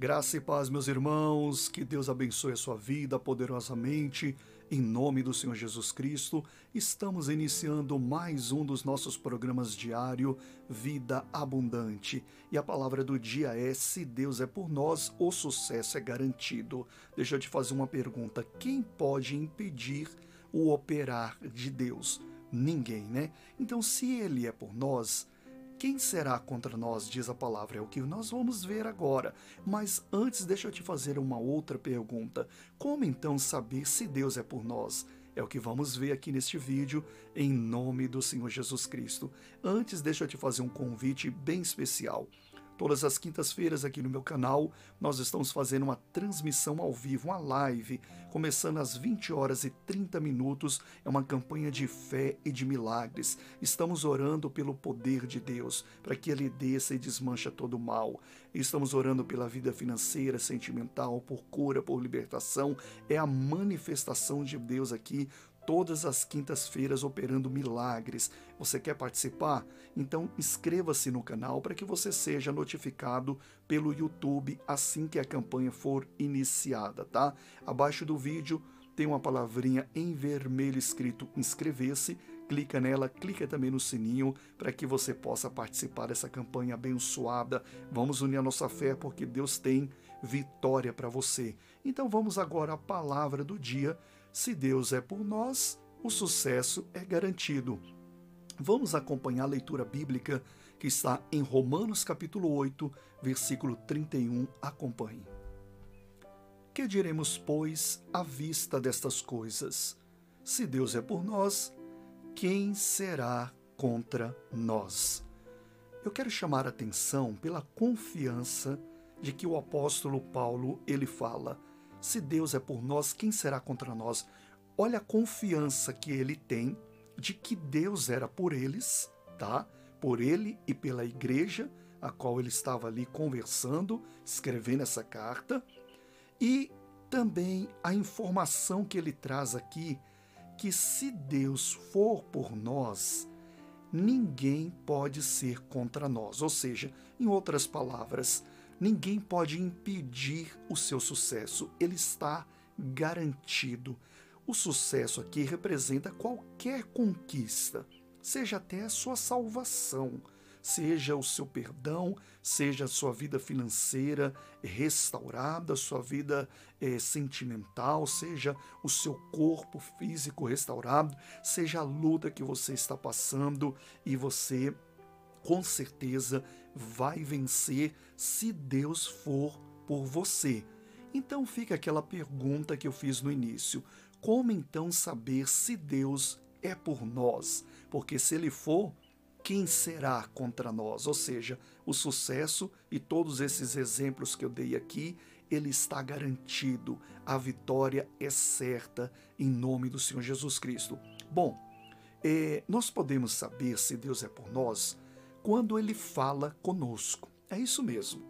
Graça e paz, meus irmãos, que Deus abençoe a sua vida poderosamente, em nome do Senhor Jesus Cristo. Estamos iniciando mais um dos nossos programas diário, Vida Abundante. E a palavra do dia é: se Deus é por nós, o sucesso é garantido. Deixa eu te fazer uma pergunta: quem pode impedir o operar de Deus? Ninguém, né? Então, se Ele é por nós, quem será contra nós, diz a palavra, é o que nós vamos ver agora. Mas antes, deixa eu te fazer uma outra pergunta. Como então saber se Deus é por nós? É o que vamos ver aqui neste vídeo, em nome do Senhor Jesus Cristo. Antes, deixa eu te fazer um convite bem especial. Todas as quintas-feiras aqui no meu canal, nós estamos fazendo uma transmissão ao vivo, uma live, começando às 20 horas e 30 minutos. É uma campanha de fé e de milagres. Estamos orando pelo poder de Deus, para que ele desça e desmancha todo o mal. Estamos orando pela vida financeira, sentimental, por cura, por libertação. É a manifestação de Deus aqui todas as quintas-feiras operando milagres. Você quer participar? Então inscreva-se no canal para que você seja notificado pelo YouTube assim que a campanha for iniciada, tá? Abaixo do vídeo tem uma palavrinha em vermelho escrito inscrever-se. Clica nela, clica também no sininho para que você possa participar dessa campanha abençoada. Vamos unir a nossa fé porque Deus tem vitória para você. Então vamos agora à palavra do dia se Deus é por nós, o sucesso é garantido. Vamos acompanhar a leitura bíblica que está em Romanos capítulo 8, versículo 31. Acompanhe. Que diremos, pois, à vista destas coisas? Se Deus é por nós, quem será contra nós? Eu quero chamar a atenção pela confiança de que o apóstolo Paulo ele fala se Deus é por nós, quem será contra nós? Olha a confiança que ele tem de que Deus era por eles, tá? Por ele e pela igreja, a qual ele estava ali conversando, escrevendo essa carta, e também a informação que ele traz aqui que se Deus for por nós, ninguém pode ser contra nós. Ou seja, em outras palavras, Ninguém pode impedir o seu sucesso, ele está garantido. O sucesso aqui representa qualquer conquista, seja até a sua salvação, seja o seu perdão, seja a sua vida financeira restaurada, sua vida é, sentimental, seja o seu corpo físico restaurado, seja a luta que você está passando e você com certeza vai vencer se Deus for por você. Então fica aquela pergunta que eu fiz no início: como então saber se Deus é por nós? Porque se ele for, quem será contra nós? Ou seja, o sucesso e todos esses exemplos que eu dei aqui, ele está garantido. A vitória é certa em nome do Senhor Jesus Cristo. Bom, é, nós podemos saber se Deus é por nós quando ele fala conosco. É isso mesmo.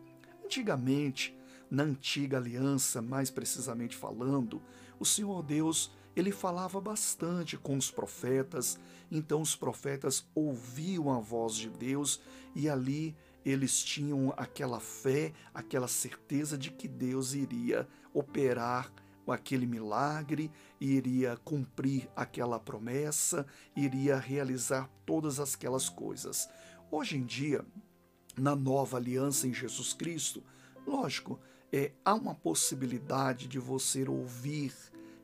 Antigamente, na antiga aliança, mais precisamente falando, o Senhor Deus, ele falava bastante com os profetas, então os profetas ouviam a voz de Deus e ali eles tinham aquela fé, aquela certeza de que Deus iria operar aquele milagre, iria cumprir aquela promessa, iria realizar todas aquelas coisas. Hoje em dia, na nova aliança em Jesus Cristo, lógico, é, há uma possibilidade de você ouvir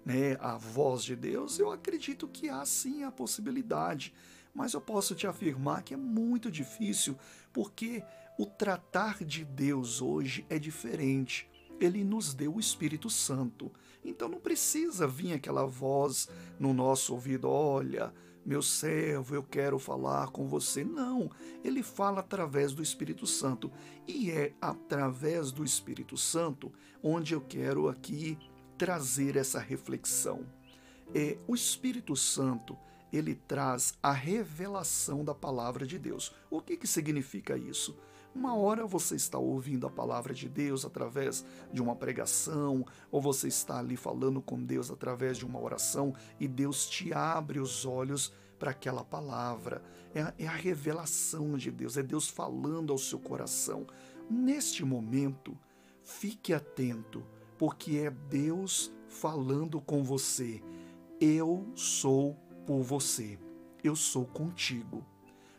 né, a voz de Deus. Eu acredito que há sim a possibilidade, mas eu posso te afirmar que é muito difícil, porque o tratar de Deus hoje é diferente. Ele nos deu o Espírito Santo. Então não precisa vir aquela voz no nosso ouvido: olha, meu servo, eu quero falar com você. Não, ele fala através do Espírito Santo. E é através do Espírito Santo onde eu quero aqui trazer essa reflexão. É, o Espírito Santo ele traz a revelação da palavra de Deus. O que, que significa isso? Uma hora você está ouvindo a palavra de Deus através de uma pregação, ou você está ali falando com Deus através de uma oração e Deus te abre os olhos para aquela palavra. É a, é a revelação de Deus, é Deus falando ao seu coração. Neste momento, fique atento, porque é Deus falando com você. Eu sou por você, eu sou contigo.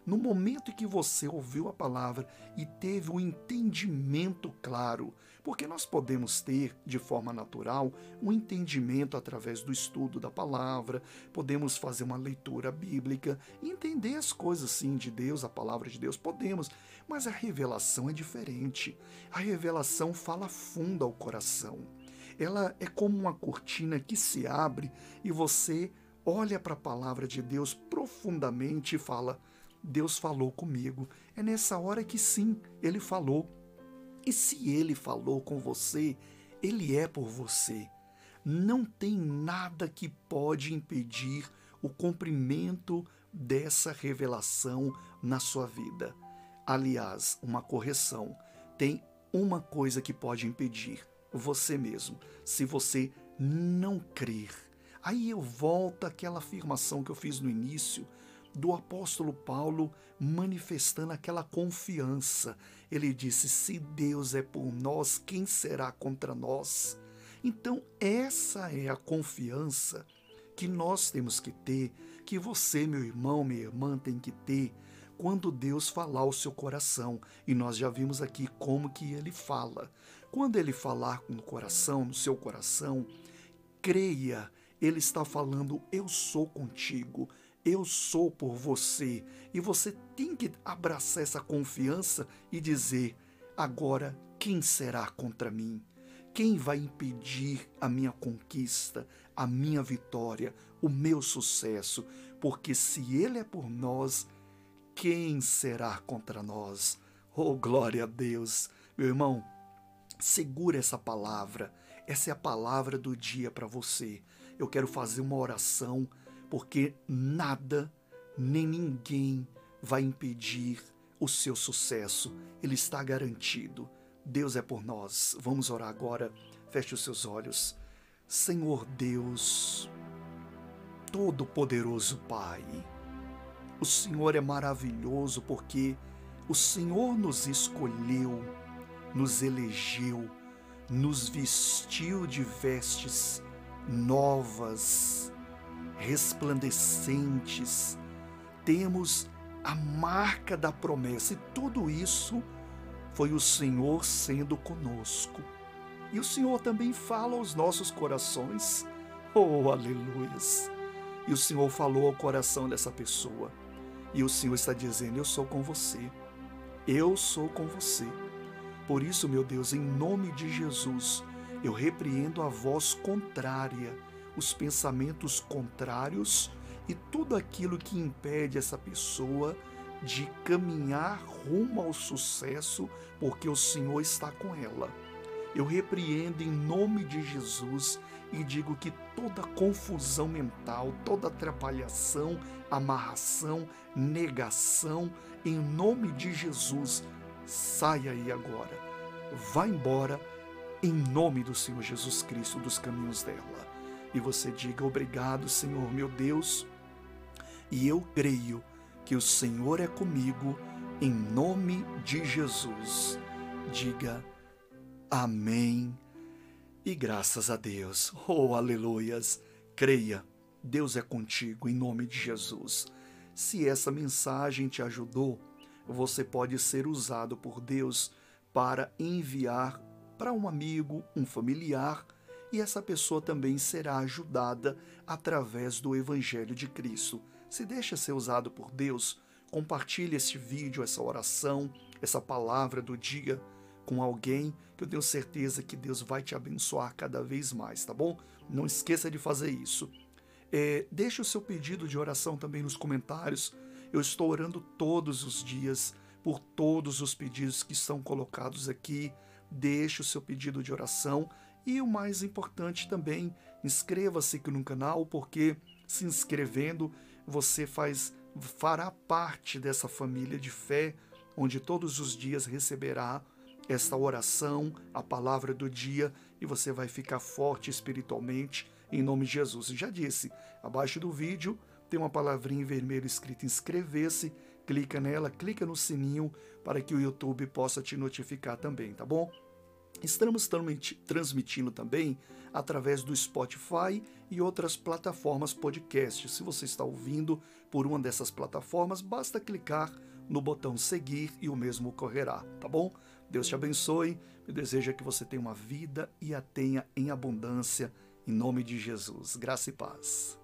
No momento em que você ouviu a palavra e teve um entendimento claro, porque nós podemos ter, de forma natural, um entendimento através do estudo da palavra, podemos fazer uma leitura bíblica entender as coisas sim de Deus, a palavra de Deus, podemos, mas a revelação é diferente. A revelação fala fundo ao coração. Ela é como uma cortina que se abre e você olha para a palavra de Deus profundamente e fala: Deus falou comigo. É nessa hora que sim, ele falou. E se ele falou com você, ele é por você. Não tem nada que pode impedir o cumprimento dessa revelação na sua vida. Aliás, uma correção: tem uma coisa que pode impedir você mesmo, se você não crer. Aí eu volto àquela afirmação que eu fiz no início do apóstolo Paulo manifestando aquela confiança. Ele disse: Se Deus é por nós, quem será contra nós? Então, essa é a confiança que nós temos que ter, que você, meu irmão, minha irmã, tem que ter quando Deus falar ao seu coração. E nós já vimos aqui como que ele fala. Quando ele falar no coração, no seu coração, creia, ele está falando: Eu sou contigo eu sou por você. E você tem que abraçar essa confiança e dizer: agora, quem será contra mim? Quem vai impedir a minha conquista, a minha vitória, o meu sucesso? Porque se Ele é por nós, quem será contra nós? Oh, glória a Deus! Meu irmão, segura essa palavra. Essa é a palavra do dia para você. Eu quero fazer uma oração porque nada nem ninguém vai impedir o seu sucesso. Ele está garantido. Deus é por nós. Vamos orar agora. Feche os seus olhos. Senhor Deus, Todo-Poderoso Pai, o Senhor é maravilhoso porque o Senhor nos escolheu, nos elegeu, nos vestiu de vestes novas resplandecentes, temos a marca da promessa e tudo isso foi o Senhor sendo conosco. E o Senhor também fala aos nossos corações. Oh, aleluias! E o Senhor falou ao coração dessa pessoa. E o Senhor está dizendo: Eu sou com você. Eu sou com você. Por isso, meu Deus, em nome de Jesus, eu repreendo a voz contrária os pensamentos contrários e tudo aquilo que impede essa pessoa de caminhar rumo ao sucesso, porque o Senhor está com ela. Eu repreendo em nome de Jesus e digo que toda confusão mental, toda atrapalhação, amarração, negação, em nome de Jesus, saia aí agora. Vá embora em nome do Senhor Jesus Cristo dos caminhos dela e você diga: Obrigado, Senhor meu Deus, e eu creio que o Senhor é comigo, em nome de Jesus. Diga Amém e graças a Deus. Oh, aleluias! Creia, Deus é contigo, em nome de Jesus. Se essa mensagem te ajudou, você pode ser usado por Deus para enviar para um amigo, um familiar e essa pessoa também será ajudada através do Evangelho de Cristo. Se deixa ser usado por Deus, compartilhe este vídeo, essa oração, essa palavra do dia com alguém que eu tenho certeza que Deus vai te abençoar cada vez mais, tá bom? Não esqueça de fazer isso. É, deixe o seu pedido de oração também nos comentários. Eu estou orando todos os dias por todos os pedidos que estão colocados aqui. Deixe o seu pedido de oração e o mais importante também, inscreva-se aqui no canal, porque se inscrevendo você faz fará parte dessa família de fé, onde todos os dias receberá esta oração, a palavra do dia, e você vai ficar forte espiritualmente em nome de Jesus. já disse, abaixo do vídeo tem uma palavrinha em vermelho escrita inscrever-se, clica nela, clica no sininho para que o YouTube possa te notificar também, tá bom? Estamos transmitindo também através do Spotify e outras plataformas podcast. Se você está ouvindo por uma dessas plataformas, basta clicar no botão seguir e o mesmo ocorrerá, tá bom? Deus te abençoe. Me deseja que você tenha uma vida e a tenha em abundância em nome de Jesus. Graça e paz.